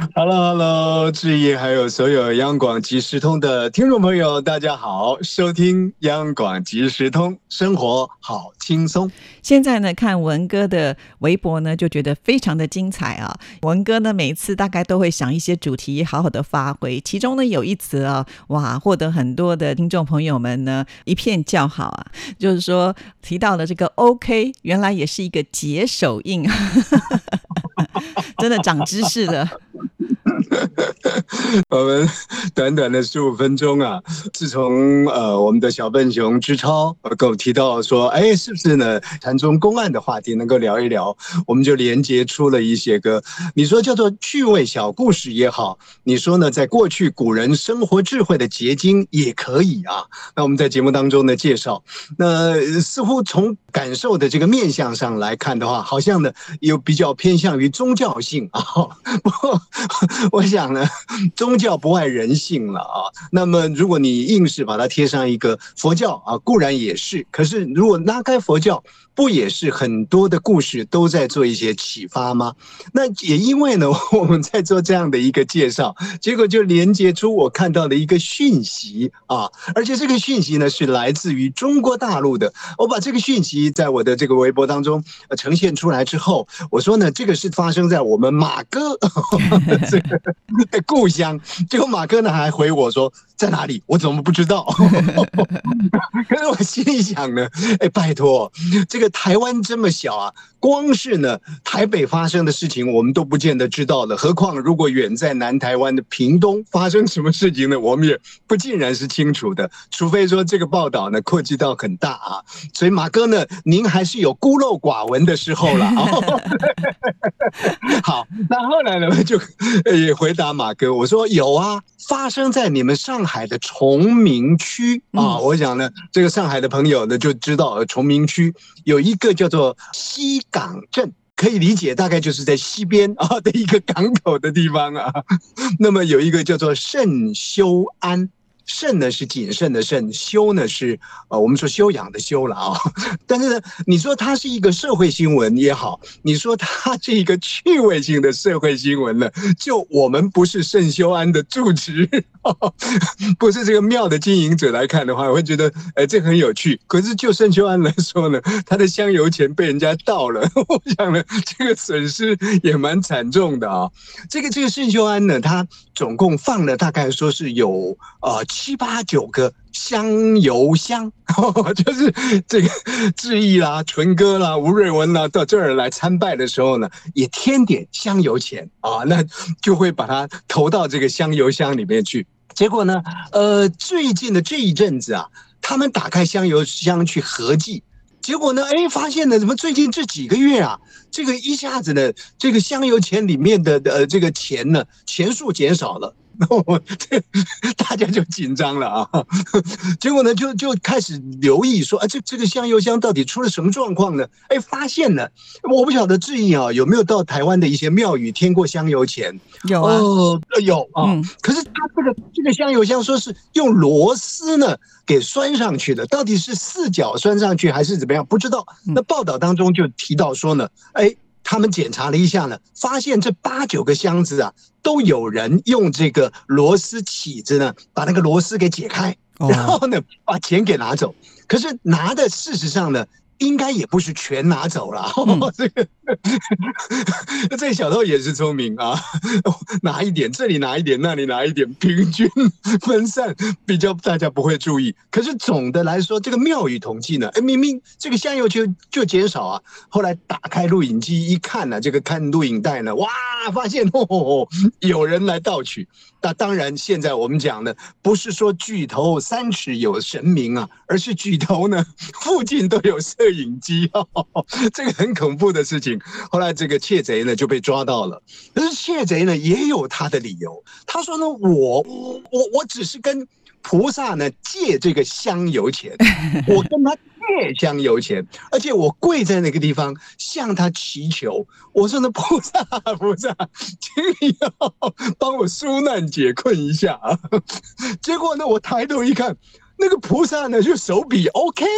Hello，Hello，志毅，还有所有央广即时通的听众朋友，大家好，收听央广即时通，生活好轻松。现在呢，看文哥的微博呢，就觉得非常的精彩啊。文哥呢，每次大概都会想一些主题，好好的发挥。其中呢，有一则啊，哇，获得很多的听众朋友们呢一片叫好啊，就是说提到了这个 OK，原来也是一个解手印，真的长知识了。我们短短的十五分钟啊，自从呃我们的小笨熊之超跟我提到说，哎，是不是呢？禅宗公案的话题能够聊一聊，我们就连接出了一些个，你说叫做趣味小故事也好，你说呢，在过去古人生活智慧的结晶也可以啊。那我们在节目当中呢介绍，那似乎从感受的这个面相上来看的话，好像呢有比较偏向于宗教性啊。不我 我想呢。宗教不外人性了啊，那么如果你硬是把它贴上一个佛教啊，固然也是，可是如果拉开佛教。不也是很多的故事都在做一些启发吗？那也因为呢，我们在做这样的一个介绍，结果就连接出我看到的一个讯息啊，而且这个讯息呢是来自于中国大陆的。我把这个讯息在我的这个微博当中呈现出来之后，我说呢，这个是发生在我们马哥 这个故乡。结果马哥呢还回我说。在哪里？我怎么不知道？可是我心里想呢，哎，拜托，这个台湾这么小啊，光是呢台北发生的事情，我们都不见得知道了。何况如果远在南台湾的屏东发生什么事情呢，我们也不尽然是清楚的。除非说这个报道呢扩及到很大啊，所以马哥呢，您还是有孤陋寡闻的时候了。好，那后来呢就也回答马哥，我说有啊，发生在你们上海。海的崇明区啊，我想呢，这个上海的朋友呢就知道，崇明区有一个叫做西港镇，可以理解，大概就是在西边啊的一个港口的地方啊。那么有一个叫做圣修安。慎呢是谨慎的慎，修呢是呃我们说修养的修了啊。但是呢，你说它是一个社会新闻也好，你说它是一个趣味性的社会新闻呢，就我们不是圣修安的住持，不是这个庙的经营者来看的话，会觉得哎这很有趣。可是就盛秋安来说呢，他的香油钱被人家盗了，我想呢这个损失也蛮惨重的啊。这个这个盛秋安呢，他总共放了大概说是有啊。七八九个香油香，就是这个志毅啦、纯哥啦、吴瑞文啦，到这儿来参拜的时候呢，也添点香油钱啊，那就会把它投到这个香油箱里面去。结果呢，呃，最近的这一阵子啊，他们打开香油箱去合计，结果呢，哎，发现呢，怎么最近这几个月啊，这个一下子呢，这个香油钱里面的呃这个钱呢，钱数减少了。我这大家就紧张了啊，结果呢就就开始留意说，啊这这个香油箱到底出了什么状况呢？哎，发现了，我不晓得志毅啊有没有到台湾的一些庙宇添过香油钱？有啊，有啊。可是他这个这个香油箱说是用螺丝呢给拴上去的，到底是四角拴上去还是怎么样？不知道。那报道当中就提到说呢，哎。他们检查了一下呢，发现这八九个箱子啊，都有人用这个螺丝起子呢，把那个螺丝给解开，然后呢，把钱给拿走。可是拿的事实上呢。应该也不是全拿走了，这个 这小偷也是聪明啊，拿一点，这里拿一点，那里拿一点，平均分散，比较大家不会注意。可是总的来说，这个庙宇统计呢，哎，明明这个香油就就减少啊。后来打开录影机一看呢，这个看录影带呢，哇，发现 哦，有人来盗取。那当然，现在我们讲的不是说举头三尺有神明啊，而是举头呢 附近都有摄影机，这个很恐怖的事情。后来这个窃贼呢就被抓到了，可是窃贼呢也有他的理由，他说呢，我我我只是跟菩萨呢借这个香油钱，我跟他。借香油钱，而且我跪在那个地方向他祈求，我说那，菩萨菩萨，请你要帮我纾难解困一下啊！结果呢，我抬头一看。那个菩萨呢，就手比 OK。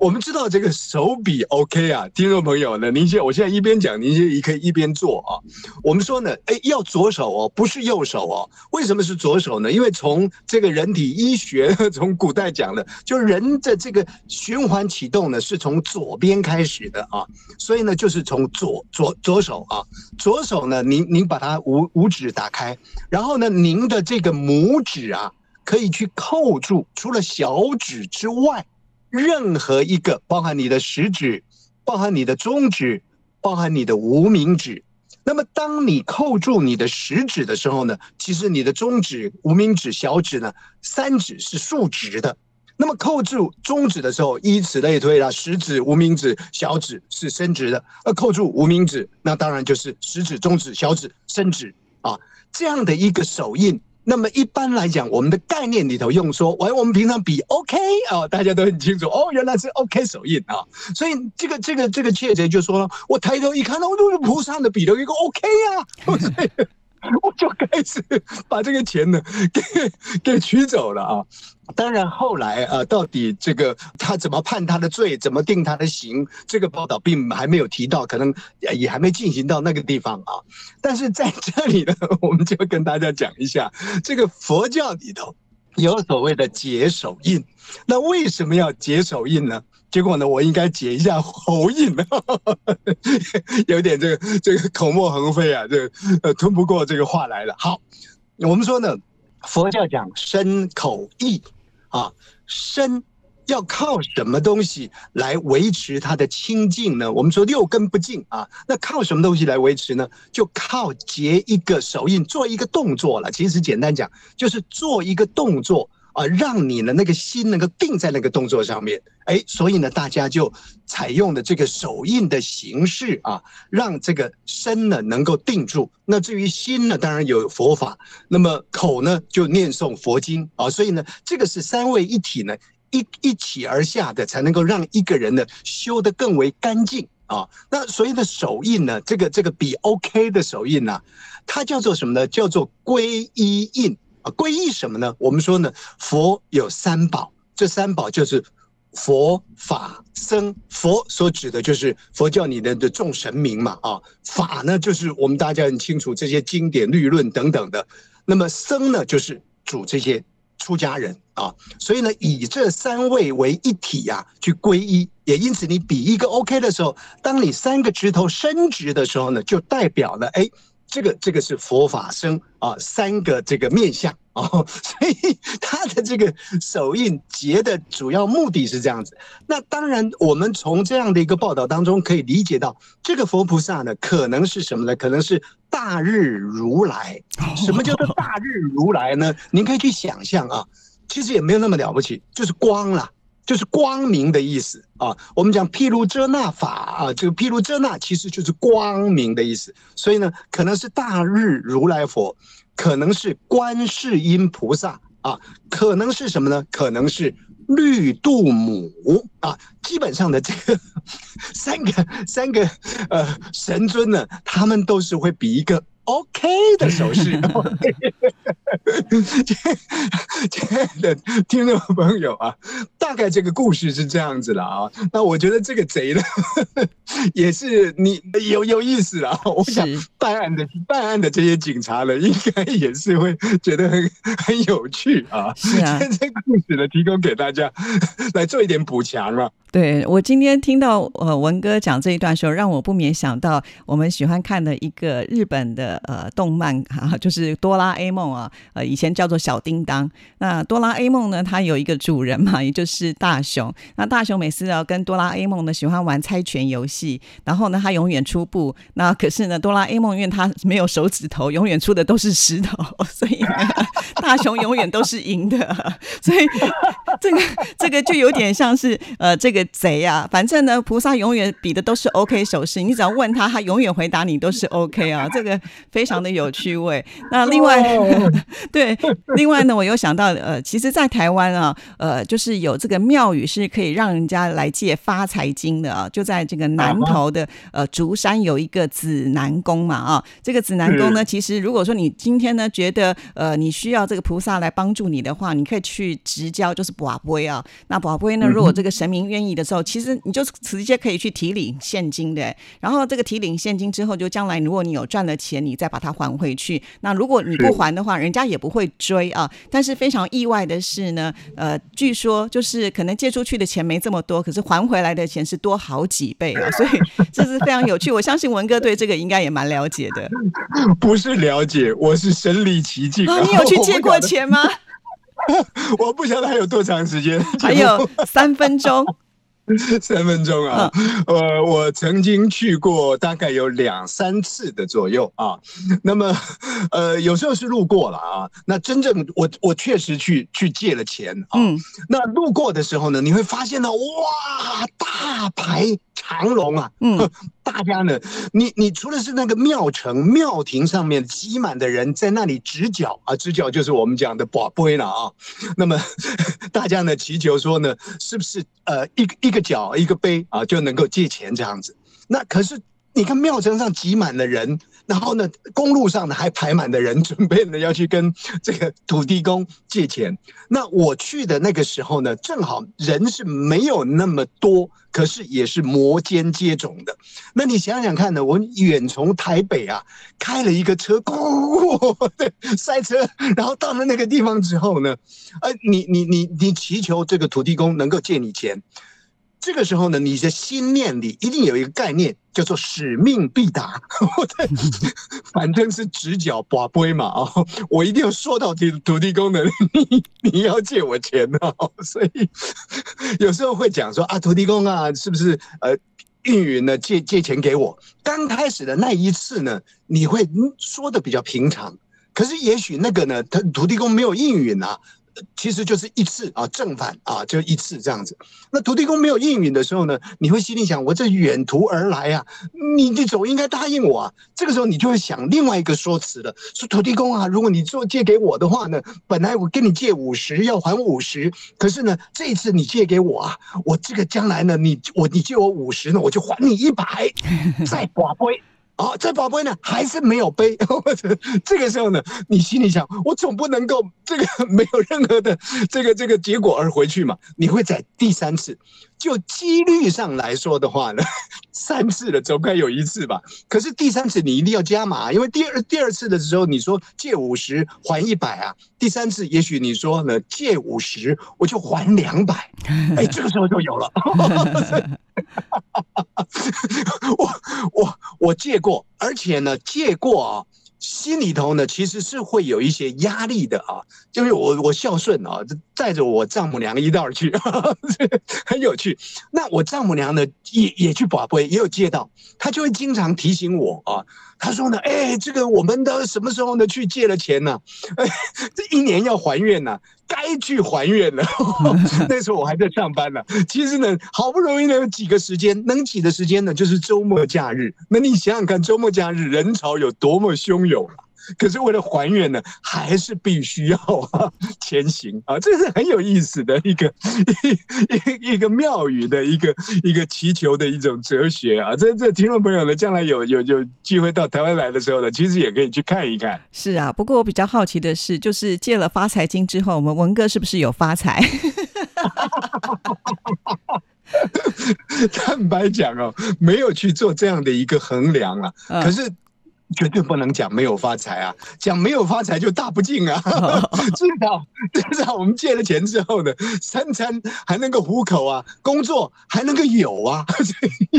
我们知道这个手比 OK 啊，听众朋友呢，您现我现在一边讲，您也可以一边做啊。我们说呢，哎，要左手哦，不是右手哦。为什么是左手呢？因为从这个人体医学 从古代讲的，就人的这个循环启动呢，是从左边开始的啊。所以呢，就是从左左左手啊，左手呢，您您把它五五指打开，然后呢，您。的这个拇指啊，可以去扣住除了小指之外，任何一个，包含你的食指，包含你的中指，包含你的无名指。那么，当你扣住你的食指的时候呢，其实你的中指、无名指、小指呢，三指是竖直的。那么，扣住中指的时候，以此类推啦，食指、无名指、小指是伸直的。而扣住无名指，那当然就是食指、中指、小指伸直啊。这样的一个手印，那么一般来讲，我们的概念里头用说，喂，我们平常比 OK 啊，大家都很清楚哦，原来是 OK 手印啊，所以这个这个这个窃贼就说了，我抬头一看，哦，都是菩萨的比头一个 OK 啊。我就开始把这个钱呢 给给取走了啊！当然后来啊，到底这个他怎么判他的罪，怎么定他的刑，这个报道并还没有提到，可能也还没进行到那个地方啊。但是在这里呢，我们就跟大家讲一下，这个佛教里头有所谓的解手印。那为什么要解手印呢？结果呢，我应该解一下喉印，有点这个这个口沫横飞啊，这呃吞不过这个话来了。好，我们说呢，佛教讲身口意啊，身要靠什么东西来维持它的清净呢？我们说六根不净啊，那靠什么东西来维持呢？就靠结一个手印，做一个动作了。其实简单讲，就是做一个动作。啊，让你的那个心能够定在那个动作上面，哎，所以呢，大家就采用的这个手印的形式啊，让这个身呢能够定住。那至于心呢，当然有佛法，那么口呢就念诵佛经啊，所以呢，这个是三位一体呢一一起而下的，才能够让一个人呢修得更为干净啊。那所以的手印呢，这个这个比 OK 的手印呢，它叫做什么呢？叫做皈依印。皈依什么呢？我们说呢，佛有三宝，这三宝就是佛法僧。佛所指的就是佛教里的的众神明嘛，啊，法呢就是我们大家很清楚这些经典律论等等的。那么僧呢，就是主这些出家人啊。所以呢，以这三位为一体呀，去皈依。也因此，你比一个 OK 的时候，当你三个指头伸直的时候呢，就代表了哎。这个这个是佛法僧啊，三个这个面相哦，所以他的这个手印结的主要目的是这样子。那当然，我们从这样的一个报道当中可以理解到，这个佛菩萨呢，可能是什么呢？可能是大日如来。什么叫做大日如来呢？您可以去想象啊，其实也没有那么了不起，就是光了。就是光明的意思啊，我们讲毗卢遮那法啊，这个毗卢遮那其实就是光明的意思，所以呢，可能是大日如来佛，可能是观世音菩萨啊，可能是什么呢？可能是绿度母啊，基本上的这个 三个三个呃神尊呢，他们都是会比一个。OK 的手势，亲爱的听众朋友啊，大概这个故事是这样子了啊。那我觉得这个贼呢，也是你有有意思啊。我想办案的办案的这些警察呢，应该也是会觉得很 很有趣啊。是啊，这个故事呢，提供给大家来做一点补强了。对我今天听到呃文哥讲这一段时候，让我不免想到我们喜欢看的一个日本的。个呃动漫哈，就是哆啦 A 梦啊，呃以前叫做小叮当。那哆啦 A 梦呢，它有一个主人嘛，也就是大雄。那大雄每次要跟哆啦 A 梦呢喜欢玩猜拳游戏，然后呢他永远出布，那可是呢哆啦 A 梦因为他没有手指头，永远出的都是石头，所以大雄永远都是赢的。所以这个这个就有点像是呃这个贼啊，反正呢菩萨永远比的都是 OK 手势，你只要问他，他永远回答你都是 OK 啊，这个非常的有趣味。那另外 对，另外呢我又想到呃，其实，在台湾啊，呃，就是有这个庙宇是可以让人家来借发财金的啊，就在这个南投的呃竹山有一个指南宫嘛啊，这个指南宫呢，其实如果说你今天呢觉得呃你需要这个菩萨来帮助你的话，你可以去直交，就是宝龟啊。那宝龟呢，如果这个神明愿意的时候，其实你就直接可以去提领现金的。然后这个提领现金之后，就将来如果你有赚了钱，你再把它还回去。那如果你不还的话，人家也不会追啊。但是非常意外的是呢，呃，据说就是可能借出去的钱没这么多，可是还回来的钱是多好几倍啊。所以这是非常有趣。我相信文哥对这个应该也蛮了解的。不是了解，我是身临其境。你有去借过钱吗？我不晓得还有多长时间，还有三分钟，三分钟啊！呃，我曾经去过，大概有两三次的左右啊。那么，呃，有时候是路过了啊。那真正我我确实去去借了钱啊。那路过的时候呢，你会发现呢，哇，大排。长龙啊，嗯，大家呢，你你除了是那个庙城庙亭上面挤满的人在那里直角啊，直角就是我们讲的宝贝了啊。那么 大家呢祈求说呢，是不是呃一个一个角一个杯啊就能够借钱这样子？那可是你看庙城上挤满了人。然后呢，公路上呢还排满的人，准备呢要去跟这个土地公借钱。那我去的那个时候呢，正好人是没有那么多，可是也是摩肩接踵的。那你想想看呢，我远从台北啊开了一个车，对，塞车，然后到了那个地方之后呢，呃，你你你你祈求这个土地公能够借你钱。这个时候呢，你的心念里一定有一个概念，叫做使命必达。反正是直角把杯嘛啊，我一定要说到土土地公的，你你要借我钱哦。所以有时候会讲说啊，土地公啊，是不是呃运云呢借借钱给我？刚开始的那一次呢，你会说的比较平常，可是也许那个呢，他土地公没有应允啊。其实就是一次啊，正反啊，就一次这样子。那土地公没有应允的时候呢，你会心里想：我这远途而来啊，你你总应该答应我啊。这个时候你就会想另外一个说辞了，说土地公啊，如果你做借给我的话呢，本来我跟你借五十要还五十，可是呢，这一次你借给我啊，我这个将来呢，你我你借我五十呢，我就还你一百，再寡杯。哦，这宝贝呢还是没有背，或者这个时候呢，你心里想，我总不能够这个没有任何的这个这个结果而回去嘛？你会在第三次，就几率上来说的话呢，三次了总该有一次吧？可是第三次你一定要加码，因为第二第二次的时候你说借五十还一百啊，第三次也许你说呢借五十我就还两百，哎，这个时候就有了。我我我借过，而且呢，借过啊，心里头呢其实是会有一些压力的啊，就是我我孝顺啊，带着我丈母娘一道去，很有趣。那我丈母娘呢也也去宝贝，也有借到，她就会经常提醒我啊。他说呢，哎，这个我们的什么时候呢去借了钱呢？哎，这一年要还愿呢，该去还愿了。那时候我还在上班呢。其实呢，好不容易呢有几个时间，能挤的时间呢就是周末假日。那你想想看，周末假日人潮有多么汹涌啊！可是为了还原呢，还是必须要前行啊！这是很有意思的一个一一个庙宇的一个一个祈求的一种哲学啊！这这听众朋友呢，将来有有有机会到台湾来的时候呢，其实也可以去看一看。是啊，不过我比较好奇的是，就是借了发财金之后，我们文哥是不是有发财？坦白讲哦，没有去做这样的一个衡量啊。可是。绝对不能讲没有发财啊，讲没有发财就大不敬啊。至少至少我们借了钱之后呢，三餐还能够糊口啊，工作还能够有啊，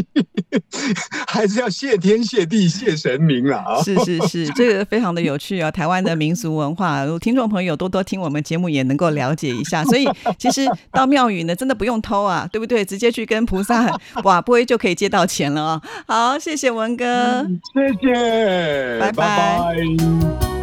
还是要谢天谢地谢神明啊。是是是，这个非常的有趣啊，台湾的民俗文化，听众朋友多多听我们节目也能够了解一下。所以其实到庙宇呢，真的不用偷啊，对不对？直接去跟菩萨 哇，不会就可以借到钱了啊。好，谢谢文哥，谢谢。拜拜。